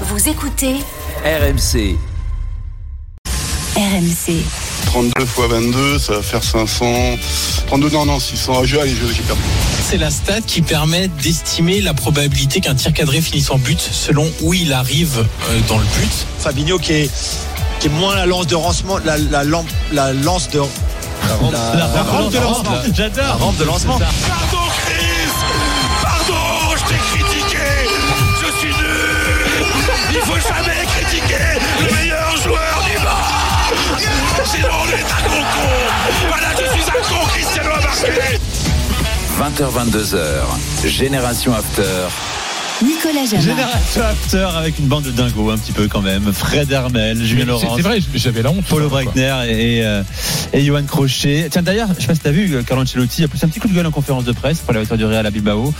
Vous écoutez RMC. RMC. 32 x 22, ça va faire 500. 32, non, non, 600. Ah, je- allez, je- j'ai perdu. C'est la stat qui permet d'estimer la probabilité qu'un tir cadré finisse en but selon où il arrive euh, dans le but. Fabinho qui est, qui est moins la lance de lancement, la, la, lampe- la lance de. La, la rampe de lancement. La J'adore. rampe de lancement. Pardon 20h22h. Génération After. Nicolas Jamin. Génération After avec une bande de dingos un petit peu quand même. Fred Hermel, Julien Laurent. C'est vrai, j'avais la honte. Paulo Quoi. Breitner et, euh, et Johan Crochet. Tiens d'ailleurs, je sais pas si t'as vu, Carlo Ancelotti a poussé un petit coup de gueule en conférence de presse pour la victoire du Real à Bilbao.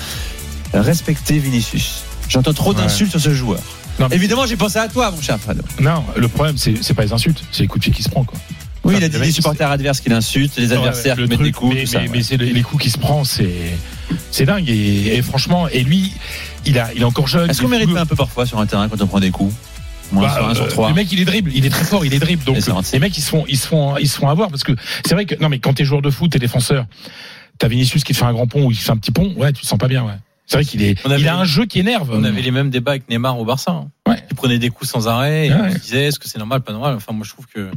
Euh, Respectez Vinicius. J'entends trop Ouais. d'insultes sur ce joueur. Non, mais- Évidemment, j'ai pensé à toi, mon cher Fred. Non, le problème, c'est c'est pas les insultes, c'est les coups de pied qui se prend. Quoi. Oui, il a dit les supporters adverses qu'il insulte, les adversaires qui le mettent des coups, mais, tout ça. mais- c'est le- les coups qui se prend, c'est c'est dingue. Et, et franchement, et lui, il, a, il est encore jeune. Est-ce qu'on mérite pas un peu parfois sur un terrain quand on prend des coups? Moins Bah, sur un sur euh, trois. Le mec, il est dribble, il est très fort, il est dribble. Donc, les mecs, ils se font, ils se font, ils se font avoir parce que c'est vrai que non, mais quand t'es joueur de foot, t'es défenseur, t'as Vinicius qui te fait un grand pont ou qui fait un petit pont, ouais, tu te sens pas bien, ouais. C'est vrai qu'il est, On avait- il a un jeu qui énerve. On avait les mêmes débats avec Neymar au Barça. hein. Ouais. Il prenait des coups sans arrêt. Et Ouais. on se disait est-ce que c'est normal, pas normal? Enfin, moi je trouve que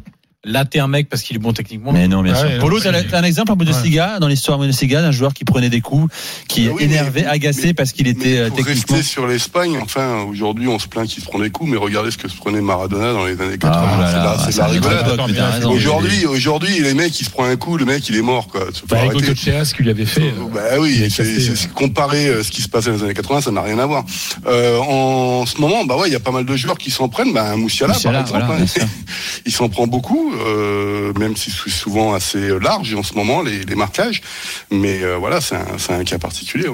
là t'es un mec parce qu'il est bon techniquement. Mais non, bien Ah sûr. ouais, Polo, t'as un exemple en Bundesliga, dans l'histoire Bundesliga, d'un joueur qui prenait des coups, qui Ah oui, énervé, mais- agacé mais- parce qu'il Mais était euh, pour techniquement. rester sur l'Espagne, enfin, aujourd'hui, on se plaint qu'il se prend des coups, mais regardez ce que se prenait Maradona dans les années 80. Ah c'est la- ouais, de rigolade. mais. Aujourd'hui, aujourd'hui, les mecs, il se prend un coup, le mec, il est mort, quoi. Bah. Cocheas, ce qu'il lui avait fait. euh, Bah oui, ouais. c'est comparer euh, ce qui se passait dans les années 80, ça n'a rien à voir. Euh, en ce moment, bah ouais, il y a pas mal de joueurs qui s'en prennent. Bah, Moussiala, Moussiala, par exemple, voilà, hein, il s'en prend beaucoup, euh, même si c'est souvent assez large en ce moment les, marquages. Mais euh, voilà, c'est un, cas particulier.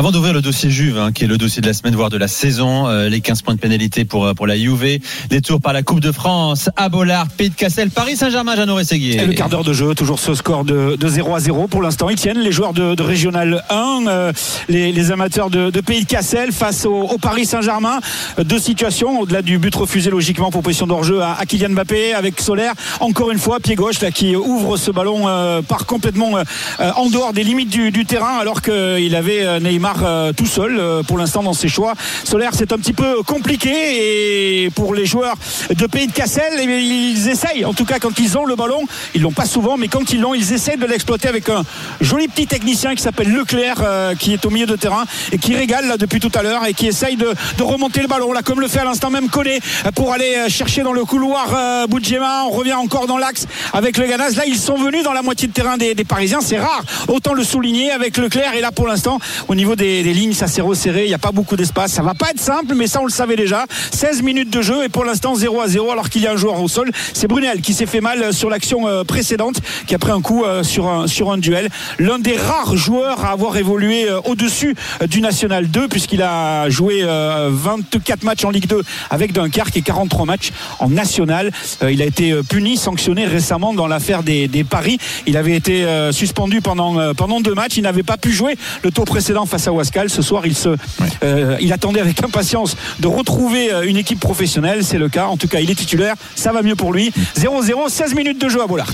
Avant d'ouvrir le dossier Juve, hein, qui est le dossier de la semaine, voire de la saison, euh, les 15 points de pénalité pour, euh, pour la Juve, les tours par la Coupe de France, à Bollard, Pays de Cassel, Paris Saint-Germain, Jeannot Rességuier. Et le quart d'heure de jeu, toujours ce score de, de 0 à 0 pour l'instant. Ils tiennent les joueurs de, Régional 1, euh, les, amateurs de, de Pays de Cassel face au, Paris Saint-Germain. Deux situations, au-delà du but refusé logiquement pour position d'hors-jeu à, Kylian Mbappé avec Solaire. Encore une fois, pied gauche là, qui ouvre ce ballon, part complètement en dehors des limites du, du terrain alors qu'il avait euh, Euh, tout seul euh, pour l'instant dans ses choix. Solaire, c'est un petit peu compliqué et pour les joueurs de Pays de Cassel, eh ils essayent. En tout cas, quand ils ont le ballon, ils l'ont pas souvent, mais quand ils l'ont, ils essayent de l'exploiter avec un joli petit technicien qui s'appelle Leclerc, euh, qui est au milieu de terrain et qui régale là, depuis tout à l'heure et qui essaye de, remonter le ballon, là, comme le fait à l'instant même euh, pour aller chercher dans le couloir Boudjema. On revient encore dans l'axe avec le Ganaz. Là, ils sont venus dans la moitié de terrain des, des Parisiens. C'est rare, autant le souligner avec Leclerc. Et là, pour l'instant, au niveau des, lignes, ça s'est resserré. Il n'y a pas beaucoup d'espace. Ça va pas être simple, mais ça, on le savait déjà. 16 minutes de jeu et pour l'instant 0 à 0 alors qu'il y a un joueur au sol. C'est Brunel qui s'est fait mal sur l'action euh, précédente, qui a pris un coup euh, sur un, sur un duel. L'un des rares joueurs à avoir évolué euh, au-dessus euh, du National 2 puisqu'il a joué euh, 24 matchs en Ligue 2 avec Dunkerque et 43 matchs en National. Euh, Il a été euh, puni, sanctionné récemment dans l'affaire des, paris. Il avait été euh, suspendu pendant, euh, pendant deux matchs. Il n'avait pas pu jouer le tour précédent face à Wascal. Ce soir, il, se, euh, il attendait avec impatience de retrouver euh, une équipe professionnelle. C'est le cas. En tout cas, il est titulaire. Ça va mieux pour lui. 0-0, 16 minutes de jeu à Bollard.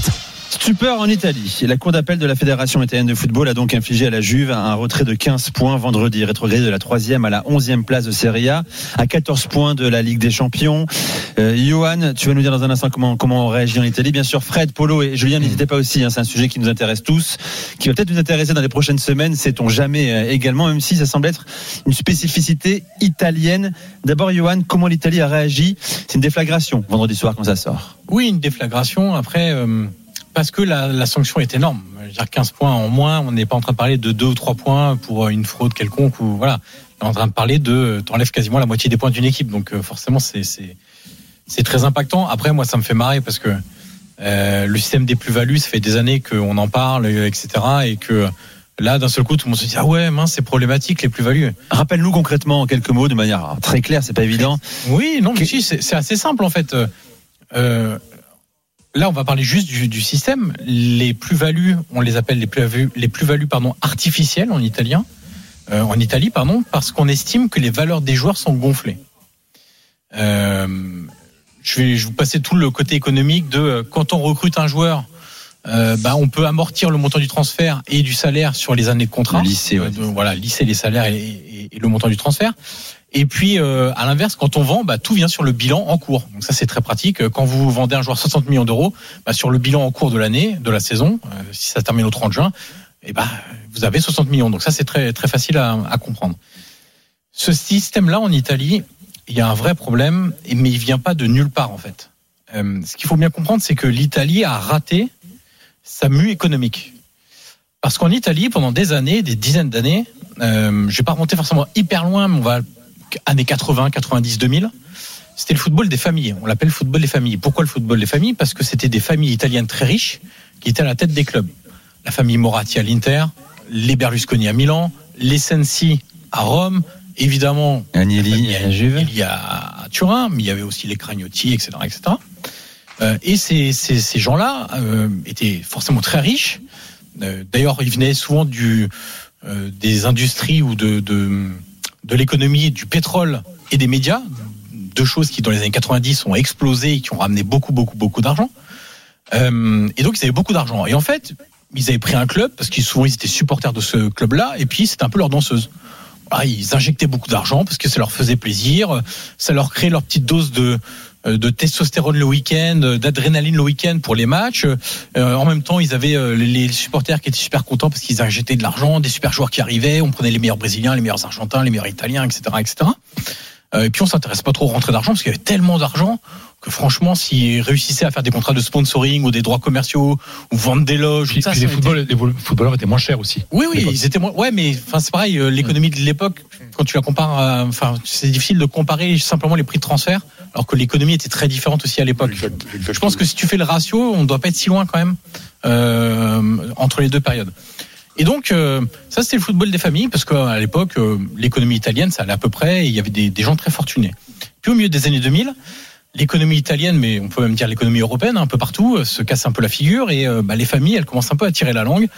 Stupeur en Italie. La Cour d'appel de la Fédération italienne de football a donc infligé à la Juve un retrait de 15 points vendredi, rétrogradé de la 3e à la 11e place de Serie A, à 14 points de la Ligue des Champions. Euh, Johan, tu vas nous dire dans un instant comment, comment on réagit en Italie. Bien sûr, Fred, Polo et Julien, n'hésitez pas aussi, hein, c'est un sujet qui nous intéresse tous, qui va peut-être nous intéresser dans les prochaines semaines, sait-on jamais euh, également, même si ça semble être une spécificité italienne. D'abord, Johan, comment l'Italie a réagi? C'est une déflagration vendredi soir quand ça sort. Oui, une déflagration. Après, euh, parce que la, la sanction est énorme. Je veux dire 15 points en moins, on n'est pas en train de parler de 2 ou 3 points pour une fraude quelconque ou voilà. On est en train de parler de t'enlèves quasiment la moitié des points d'une équipe. Donc euh, forcément, c'est c'est c'est très impactant. Après, moi, ça me fait marrer parce que euh, le système des plus-values, ça fait des années qu'on en parle, etc. Et que là, d'un seul coup, tout le monde se dit ah ouais, mince, c'est problématique les plus-values. Rappelle-nous concrètement en quelques mots, de manière très claire, c'est pas évident. Oui, non, mais si, c'est c'est assez simple en fait. Euh, là, on va parler juste du, du système. Les plus-values, on les appelle les plus-values, les plus-values pardon artificielles en italien, euh, en Italie pardon, parce qu'on estime que les valeurs des joueurs sont gonflées. Euh, je vais, je vous passer tout le côté économique de euh, quand on recrute un joueur. euh, bah, on peut amortir le montant du transfert et du salaire sur les années de contrat. Lycée, ouais. Euh, de- voilà, lisser les salaires et, et- et le montant du transfert. Et puis, euh, à l'inverse, quand on vend, bah, tout vient sur le bilan en cours. Donc ça, c'est très pratique. Quand vous vendez un joueur 60 millions d'euros, bah, sur le bilan en cours de l'année, de la saison, euh, si ça termine au 30 juin, et bah, vous avez 60 millions. Donc ça, c'est très, facile à, comprendre. Ce système-là, en Italie, il y a un vrai problème, mais il vient pas de nulle part, en fait. Euh, ce qu'il faut bien comprendre, c'est que l'Italie a raté sa mue économique. Parce qu'en Italie, pendant des années, des dizaines d'années, euh, je vais pas remonter forcément hyper loin, mais on va années 80, 90, 2000. C'était le football des familles. On l'appelle le football des familles. Pourquoi le football des familles? Parce que c'était des familles italiennes très riches qui étaient à la tête des clubs. La famille Moratti à l'Inter, les Berlusconi à Milan, les Sensi à Rome, évidemment Agnelli, à Juve. il y a à Turin, mais il y avait aussi les Cragnotti, etc., etc. Euh, et ces, ces, ces gens-là euh, étaient forcément très riches. Euh, D'ailleurs, ils venaient souvent du, des industries ou de, de, de l'économie, du pétrole et des médias, deux choses qui dans les années 90 ont explosé et qui ont ramené beaucoup, beaucoup, beaucoup d'argent. Euh, et donc, ils avaient beaucoup d'argent. Et en fait, ils avaient pris un club parce qu'ils souvent ils étaient supporters de ce club-là, et puis c'était un peu leur danseuse. Voilà, ils injectaient beaucoup d'argent parce que ça leur faisait plaisir, ça leur créait leur petite dose de de testostérone le week-end, d'adrénaline le week-end pour les matchs. Euh, en même temps, ils avaient euh, les, les supporters qui étaient super contents parce qu'ils injectaient de l'argent, des super joueurs qui arrivaient, on prenait les meilleurs Brésiliens, les meilleurs Argentins, les meilleurs Italiens, etc., etc. Euh, et puis on s'intéresse pas trop aux rentrées d'argent parce qu'il y avait tellement d'argent que franchement, s'ils réussissaient à faire des contrats de sponsoring ou des droits commerciaux ou vendre des loges, Puis, ça, puis ça les, a football- été- les vol- footballeurs étaient moins chers aussi. oui, oui, ils étaient moins. Ouais, mais enfin c'est pareil. euh, L'économie de l'époque, quand tu la compares, à- enfin c'est difficile de comparer simplement les prix de transfert, alors que l'économie était très différente aussi à l'époque. Je pense que si tu fais le ratio, on ne doit pas être si loin quand même euh, entre les deux périodes. Et donc, euh, ça, c'était le football des familles, parce qu'à l'époque, euh, l'économie italienne, ça allait à peu près, il y avait des, gens très fortunés. Puis au milieu des années 2000, l'économie italienne, mais on peut même dire l'économie européenne, un peu partout, euh, se casse un peu la figure, et bah, les familles, elles commencent un peu à tirer la langue.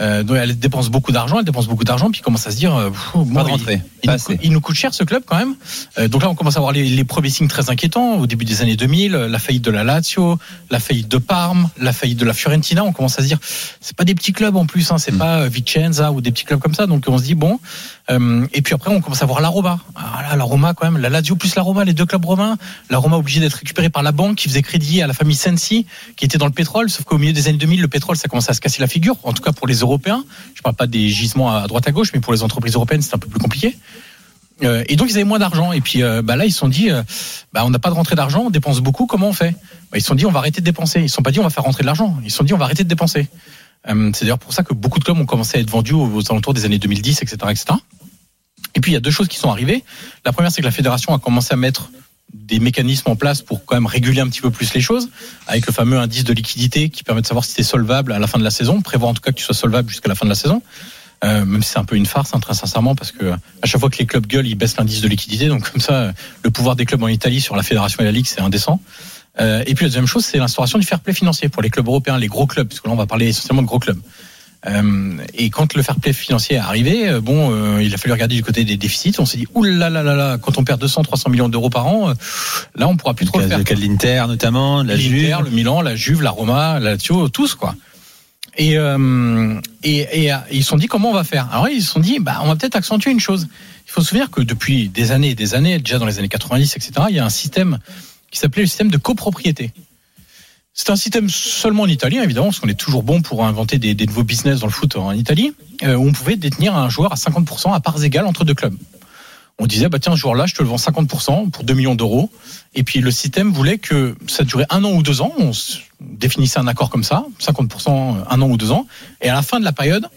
Euh, donc elles dépensent beaucoup d'argent, elles dépensent beaucoup d'argent, puis ils commencent à se dire, euh, pff, bon, Pas de rentrée. il, Pas nous, coûte- il nous coûte cher ce club quand même. Euh, donc là, on commence à voir les, les premiers signes très inquiétants. Au début des années 2000, euh, la faillite de la Lazio, la faillite de Parme, la faillite de la Fiorentina. On commence à se dire, c'est pas des petits clubs en plus, hein, c'est Mm. pas Vicenza ou des petits clubs comme ça. Donc on se dit bon. Euh, et puis après, on commence à voir la Roma. Ah là, la Roma quand même, la Lazio plus la Roma, les deux clubs romains. La Roma obligée d'être récupérée par la banque qui faisait crédit à la famille Sensi, qui était dans le pétrole. Sauf qu'au milieu des années 2000, le pétrole, ça commence à se casser la figure. En tout cas pour les Européens. Je parle pas des gisements à droite à gauche, mais pour les entreprises européennes, c'est un peu plus compliqué. Euh, et donc ils avaient moins d'argent. Et puis euh, bah là ils se sont dit, euh, bah, on n'a pas de rentrée d'argent, on dépense beaucoup. Comment on fait? Bah, Ils se sont dit, on va arrêter de dépenser. Ils se sont pas dit, on va faire rentrer de l'argent. Ils se sont dit, on va arrêter de dépenser. C'est d'ailleurs pour ça que beaucoup de clubs ont commencé à être vendus aux alentours des années 2010, etc., etc. Et puis il y a deux choses qui sont arrivées. La première, c'est que la fédération a commencé à mettre des mécanismes en place pour quand même réguler un petit peu plus les choses, avec le fameux indice de liquidité qui permet de savoir si tu es solvable à la fin de la saison, prévoir en tout cas que tu sois solvable jusqu'à la fin de la saison. Euh, même si c'est un peu une farce, hein, très sincèrement, parce que à chaque fois que les clubs gueulent, ils baissent l'indice de liquidité. Donc comme ça, le pouvoir des clubs en Italie sur la fédération et la ligue, c'est indécent. Euh, et puis la deuxième chose, c'est l'instauration du fair play financier pour les clubs européens, les gros clubs, parce que là on va parler essentiellement de gros clubs. Euh, et quand le fair play financier est arrivé, euh, bon, euh, il a fallu regarder du côté des déficits. On s'est dit, ouh là là là là, quand on perd 200, 300 millions d'euros par an, euh, là on pourra plus trop Le faire. le cas de l'Inter notamment, de la Juve. le Milan, la Juve, la Roma, la Lazio, tous quoi. Et, euh, et, et, ils se sont dit comment on va faire? Alors ils se sont dit bah on va peut-être accentuer une chose. Il faut se souvenir que depuis des années et des années, déjà dans les années 90, etc., il y a un système qui s'appelait le système de copropriété. C'est un système seulement en Italie, évidemment, parce qu'on est toujours bon pour inventer des, nouveaux business dans le foot en Italie, euh, où on pouvait détenir un joueur à 50% à parts égales entre deux clubs. On disait, bah tiens, ce joueur-là, je te le vends 50% pour 2 millions d'euros. Et puis le système voulait que ça durait un an ou deux ans. On définissait un accord comme ça, 50% un an ou deux ans. Et à la fin de la période,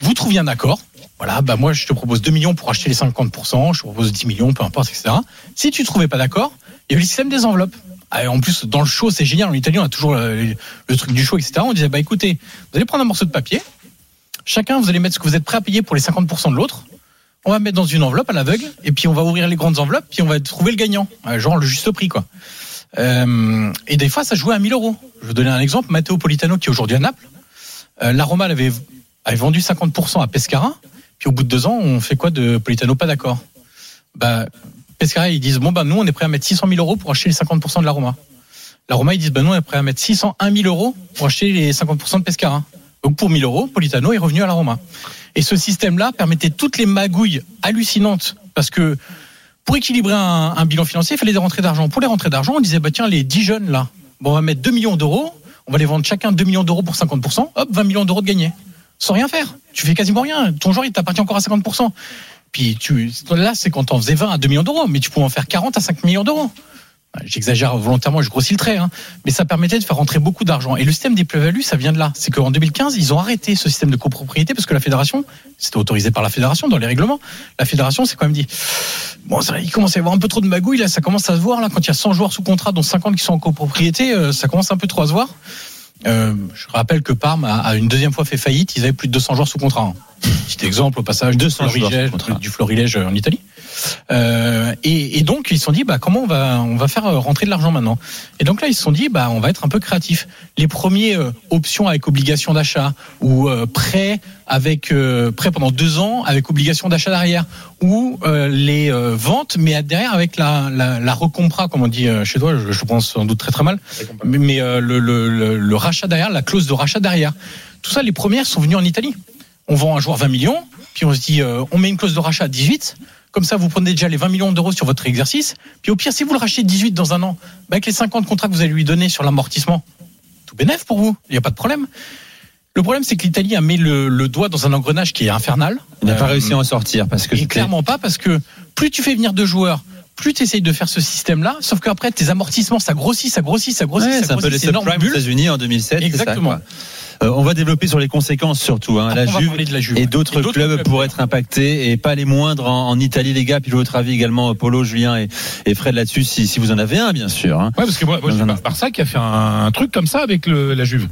vous trouviez un accord. Voilà, bah moi je te propose 2 millions pour acheter les 50%, je te propose 10 millions, peu importe, etc. Si tu trouvais pas d'accord, il y avait le système des enveloppes. Ah, en plus, dans le show, c'est génial. En Italie, on a toujours le, le truc du show, etc. On disait, bah écoutez, vous allez prendre un morceau de papier. Chacun, vous allez mettre ce que vous êtes prêt à payer pour les 50% de l'autre. On va mettre dans une enveloppe à l'aveugle, et puis on va ouvrir les grandes enveloppes, puis on va trouver le gagnant. Euh, Genre le juste prix, quoi. Euh, et des fois, ça jouait à 1000 euros. Je vais donner un exemple. Matteo Politano, qui est aujourd'hui à Naples, euh, la Roma avait, avait vendu 50% à Pescara, puis au bout de deux ans, on fait quoi de Politano? Pas d'accord. Bah, Pescara, ils disent bon bah nous on est prêt à mettre 600 000 euros pour acheter les 50% de la Roma. La Roma ils disent bah nous on est prêt à mettre 601 000 euros pour acheter les 50% de Pescara. Donc pour 1000 euros, Politano est revenu à la Roma. Et ce système-là permettait toutes les magouilles hallucinantes parce que pour équilibrer un, un bilan financier, il fallait des rentrées d'argent. Pour les rentrées d'argent, on disait bah tiens les 10 jeunes là, bon on va mettre 2 millions d'euros, on va les vendre chacun 2 millions d'euros pour 50%, hop 20 millions d'euros de gagnés. Sans rien faire. Tu fais quasiment rien. Ton joueur il t'appartient encore à 50%. Puis là, c'est quand on faisait 20 à 2 millions d'euros, mais tu pouvais en faire 40 à 5 millions d'euros. J'exagère volontairement, je grossis le trait, hein. mais ça permettait de faire rentrer beaucoup d'argent. Et le système des plus-values, ça vient de là. C'est qu'en 2015, ils ont arrêté ce système de copropriété parce que la fédération, c'était autorisé par la fédération dans les règlements. La fédération s'est quand même dit, bon, ça, il commence à y avoir un peu trop de magouilles, là, ça commence à se voir, là, quand il y a 100 joueurs sous contrat, dont 50 qui sont en copropriété, euh, ça commence un peu trop à se voir. Euh, je rappelle que Parme a, a une deuxième fois fait faillite, ils avaient plus de 200 joueurs sous contrat. hein. Petit exemple au passage 200 du Florilège, du Florilège en Italie. Euh, et, et donc ils se sont dit bah comment on va on va faire euh, rentrer de l'argent maintenant? Et donc là ils se sont dit bah on va être un peu créatif. Les premiers euh, options avec obligation d'achat ou prêt avec euh, prêt pendant deux ans avec obligation d'achat derrière ou euh, les euh, ventes mais derrière avec la la, la recompra comme on dit chez toi je, je pense sans doute très très mal mais, mais, le, le, le, le rachat derrière la clause de rachat derrière tout ça les premières sont venues en Italie on vend un joueur 20 millions, puis on se dit, on met une clause de rachat à 18. Comme ça, vous prenez déjà les 20 millions d'euros sur votre exercice. Puis au pire, si vous le rachetez 18 dans un an, bah, avec les 50 contrats que vous allez lui donner sur l'amortissement, tout bénef pour vous. Il n'y a pas de problème. Le problème, c'est que l'Italie a mis le, le doigt dans un engrenage qui est infernal. Il n'a pas Euh, réussi à en sortir parce que et clairement pas, parce que plus tu fais venir de joueurs, plus tu essayes de faire ce système-là, sauf qu'après, tes amortissements, ça grossit, ça grossit, ça grossit, Ouais, ça c'est un peu les subprimes aux. États-Unis en 2007. c'est ça, Exactement. Euh, on va développer sur les conséquences surtout. Hein. Après, La Juve parler de la Juve, et d'autres clubs clubs, pourraient être impactés et pas les moindres en, en Italie, les gars. Puis votre avis également, Polo, Julien et, et Fred là-dessus, si, si vous en avez un, bien sûr. Hein. Ouais, parce que moi, moi. Barça qui a fait un, un truc comme ça avec le, la Juve.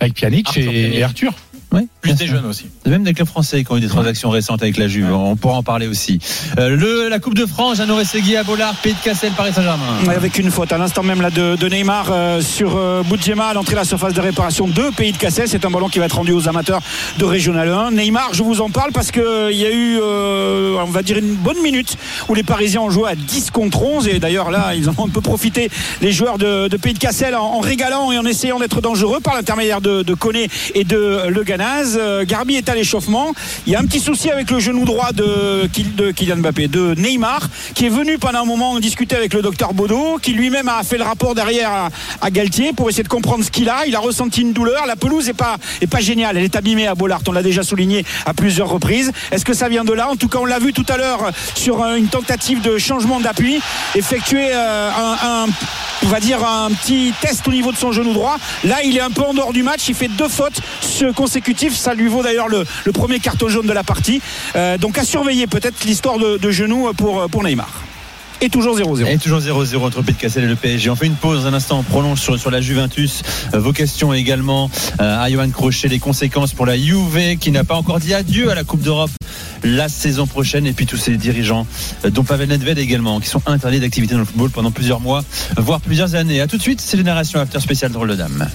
Avec Pjanic Arthur et, Pjanic. et Arthur. Oui, Plus des jeunes aussi. Même des clubs français qui ont eu des transactions récentes avec la Juve. On pourra en parler aussi. Euh, le, la Coupe de France, Jeannot Segui à Bollard, Pays de Cassel, Paris Saint-Germain. Avec une faute à l'instant même là de, de Neymar euh, sur euh, Boudjema à l'entrée de la surface de réparation de Pays de Cassel. C'est un ballon qui va être rendu aux amateurs de Régional 1. Neymar, je vous en parle parce que il y a eu, euh, on va dire, une bonne minute où les Parisiens ont joué à 10 contre 11. Et d'ailleurs là, ils en ont un peu profité, les joueurs de, de Pays de Cassel, en, en régalant et en essayant d'être dangereux par l'intermédiaire de, de Koné et de Le Ganaz. Euh, Garbi est à l'échauffement. Il y a un petit souci avec le genou droit de, Kyl- de Kylian Mbappé, de Neymar, qui est venu pendant un moment discuter avec le docteur Baudot, qui lui-même a fait le rapport derrière à, Galtier pour essayer de comprendre ce qu'il a. Il a ressenti une douleur. La pelouse est pas, géniale. Elle est abîmée à Bollard. On l'a déjà souligné à plusieurs reprises. Est-ce que ça vient de là? En tout cas, on l'a vu tout à l'heure sur une tentative de changement d'appui, effectuer euh, un- on va dire un petit test au niveau de son genou droit. Là, il est un peu en dehors du match. Il fait deux fautes consécutives. Ça lui vaut d'ailleurs le, premier carton jaune de la partie. Euh, donc à surveiller peut-être l'histoire de, de genou pour Neymar. Et toujours 0-0. Et toujours 0-0 entre Pays de Cassel et le PSG. On fait une pause un instant. On prolonge sur, sur la Juventus. Euh, vos questions également euh, à Johan Crochet. Les conséquences pour la Juve qui n'a pas encore dit adieu à la Coupe d'Europe la saison prochaine. Et puis tous ces dirigeants, euh, dont Pavel Nedved également, qui sont interdits d'activité dans le football pendant plusieurs mois, voire plusieurs années. À tout de suite. C'est Génération After spécial Drôle de Dame.